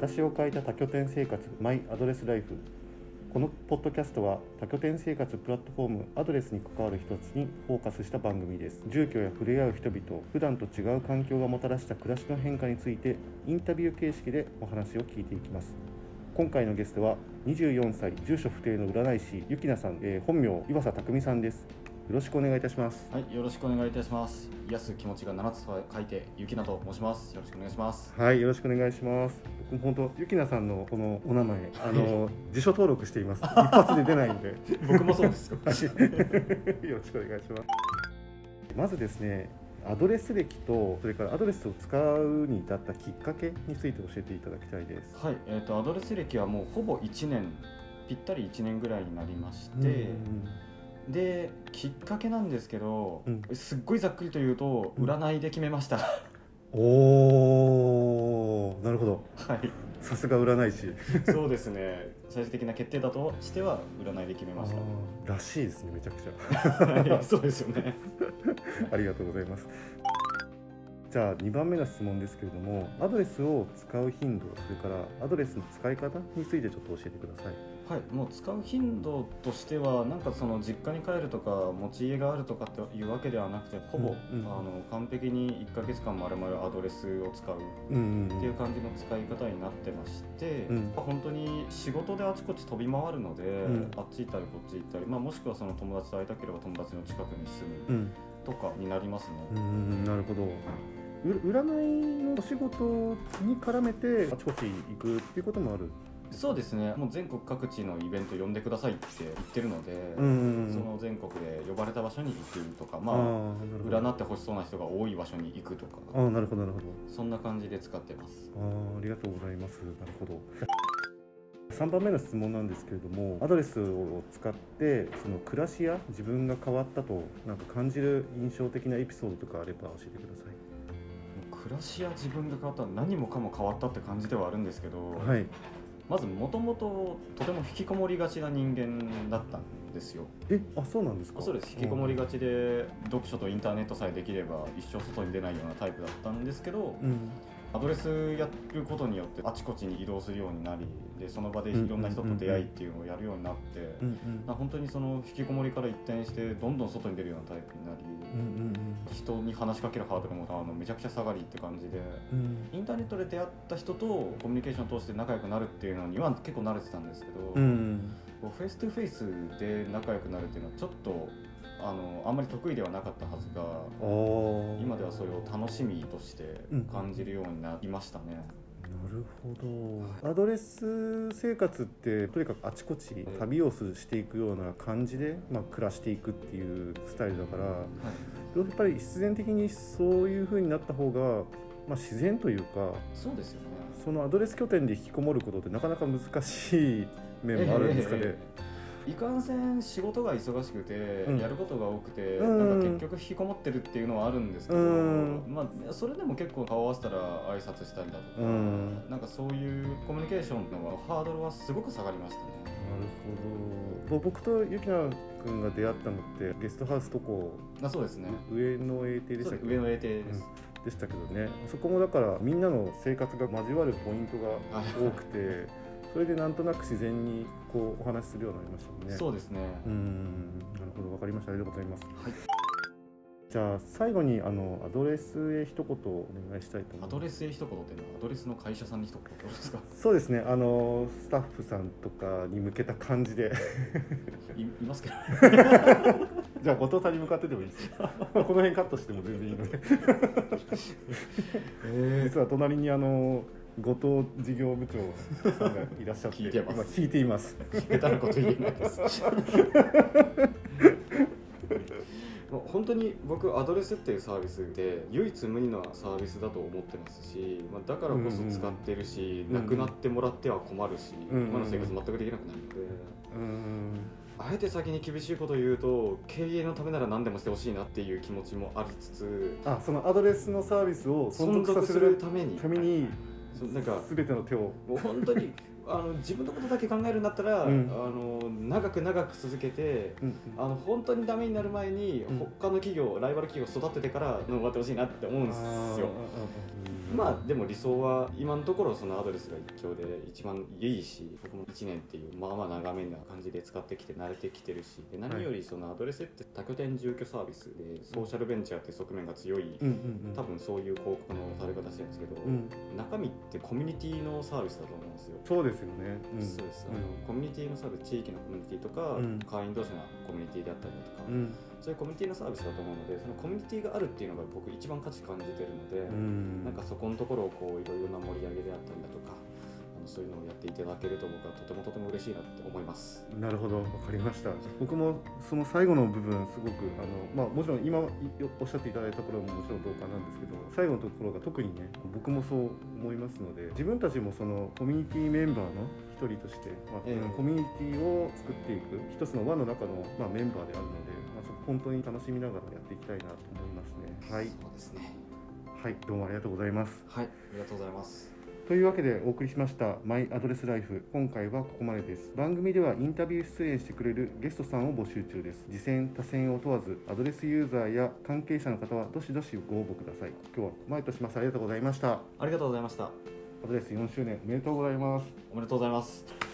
私を変えた多拠点生活マイアドレスライフ。このポッドキャストは多拠点生活プラットフォームアドレスに関わる人たちにフォーカスした番組です。住居や触れ合う人々普段と違う環境がもたらした暮らしの変化についてインタビュー形式でお話を聞いていきます。今回のゲストは24歳住所不定の占い師ゆきなさん、えー本名岩佐匠さんです。ろしくお願いいたしますはい、よろしくお願いいたします。癒す気持ちが7つと書いて、ゆきなと申します。よろしくお願いします。はいよろしくお願いします僕も本当ゆきなさんのこのお名前あの辞書登録しています一発で出ないんで 僕もそうですよ。はいよろしくお願いします。まずですね、アドレス歴とそれからアドレスを使うに至ったきっかけについて教えていただきたいです。はい、えっ、とアドレス歴はもうほぼ1年、ぴったり1年ぐらいになりまして、うんできっかけなんですけど、うんすっごいざっくりと言うとうん占いで決めました。おー、なるほど。はい、さすが占い師。そうですね。最終的な決定だとしては占いで決めましあーらしいですね、めちゃくちた。はい、そうですよね。ゃ。ありがとうございます。じゃあ2番目の質問ですけれども、アドレスを使う頻度、それからアドレスの使い方についてちょっと教えてください。はい、もう使う頻度としてはなんかその実家に帰るとか持ち家があるとかっていうわけではなくてほぼ、うんうんあの完璧に1ヶ月間まるまるアドレスを使うっていう感じの使い方になってまして、うん本当に仕事であちこち飛び回るので、んあっち行ったりこっち行ったり、まあ、もしくはその友達と会いたければ友達の近くに住むうんとかになりますね。うんなるほど。う占いのお仕事に絡めてあちこち行くっていうこともある？そうですねもう全国各地のイベント呼んでくださいって言ってるので、んその全国で呼ばれた場所に行くとか、まあ。占ってほしそうな人が多い場所に行くとかああなるほどなるほど。そんな感じで使ってますああありがとうございます。なるほど。3番目の質問なんですけれどもアドレスを使ってその暮らしや自分が変わったとなんか感じる印象的なエピソードとかあれば教えてくださ暮らしや自分が変わった何もかも変わったって感じではあるんですけど、い。はい。まずもともととても引きこもりがちな人間だったんですよえあそうなんですか？そうです引きこもりがちで読書とインターネットさえできれば一生外に出ないようなタイプだったんですけど、うん。 ADDress やることによってあちこちに移動するようになりでその場でいろんな人と出会いっていうのをやるようになって、うんうんまあ本当にその引きこもりから一転してどんどん外に出るようなタイプになり、うんうん人に話しかけるハードルもあのめちゃくちゃ下がりって感じでうん。インターネットで出会った人とコミュニケーションを通して仲良くなるっていうのには結構慣れてたんですけど、うんこう face to faceで仲良くなるっていうのはちょっとあのあんまり得意ではなかったはずが今ではそれを楽しみとして感じるようになりましたね。なるほど。アドレス生活ってとにかくあちこち旅をするしていくような感じで、まあ、暮らしていくっていうスタイルだからはい。やっぱり必然的にそういう風になった方が、まあ、自然というかそうですよね。そのアドレス拠点で引きこもることってなかなか難しい面もあるんですかね。ええいかんせん仕事が忙しくて、うん。やることが多くて、うん。なんか結局引きこもってるっていうのはあるんですけど、うん。まあ、それでも結構顔合わせたら挨拶したりだとか、うん。なんかそういうコミュニケーションのハードルはすごく下がりましたね。なるほど。僕とゆきな君が出会ったのってゲストハウスとこあそうですね。上野英邸でしたっけ？上の A 邸です。でしたけどね。そこもだからみんなの生活が交わるポイントが多くてそれでなんとなく自然にこうお話しするようになりましたもんね。そうですね。うーんなるほどわかりました。ありがとうございます。はい。じゃあ最後にあのアドレスへ一言お願いしたいと思います。アドレスへ一言っていうのはアドレスの会社さんに一言ってことですか？そうですねあのスタッフさんとかに向けた感じで。いいますけど。じゃあ後藤さんに向かってでもいいですよ。この辺カットしても全然いいので。え実は隣にあの後藤事業部長さんがいらっしゃって聞いてます。今聞いています。下手なこと言えないです。本当に僕アドレスっていうサービスで唯一無二なサービスだと思ってますし、まあ、だからこそ使ってるし、うんうんなくなってもらっては困るし、うんうん今の生活全くできなくなるので、うーんあえて先に厳しいことを言うと経営のためなら何でもしてほしいなっていう気持ちもありつつあそのアドレスのサービスを存存続するために。ためにそうなんか。全ての手を。もう本当にあの自分のことだけ考えるんだったら、うん。あの長く長く続けてうんあの本当にダメになる前に、うん。他の企業ライバル企業育ててから終わってほしいなって思うんですよ。うんまあでも理想は今のところそのアドレスが一強で一番いいし僕も1年っていうまあまあ長めな感じで使ってきて慣れてきてるしで何よりそのアドレスって多拠点住居サービスでソーシャルベンチャーっていう側面が強い多分そういう広告のされ方してるんですけど、うん。中身ってコミュニティのサービスだと思うんですよ。そうですよね、うん、そうです、あのコミュニティのサービス地域のコミュニティとか、うん。会員同士のコミュニティであったりだとか、うん。そういうコミュニティのサービスだと思うのでそのコミュニティがあるっていうのが僕一番価値感じてるので、うん。なんかそこのところをこういろいろな盛り上げであったりだとかそういうのをやっていただけると僕はとてもとても嬉しいなって思います。なるほど、わかりました。僕もその最後の部分、すごくあの、まあ、もちろん今いおっしゃっていただいたところももちろん同感なんですけど、最後のところが特にね、僕もそう思いますので、自分たちもそのコミュニティメンバーの一人として、まあええコミュニティを作っていく一つの輪の中の、まあ、メンバーであるので、まあ、そこ本当に楽しみながらやっていきたいなと思いますね。はい、そうですね。はい、どうもありがとうございます。はい、ありがとうございます。というわけでお送りしました「マイアドレスライフ」今回はここまでです。番組ではインタビュー出演してくれるゲストさんを募集中です。次戦多戦を問わずアドレスユーザーや関係者の方はどしどしご応募ください。今日はここまでとします。ありがとうございました。ありがとうございました。アドレス4周年おめでとうございます。おめでとうございます。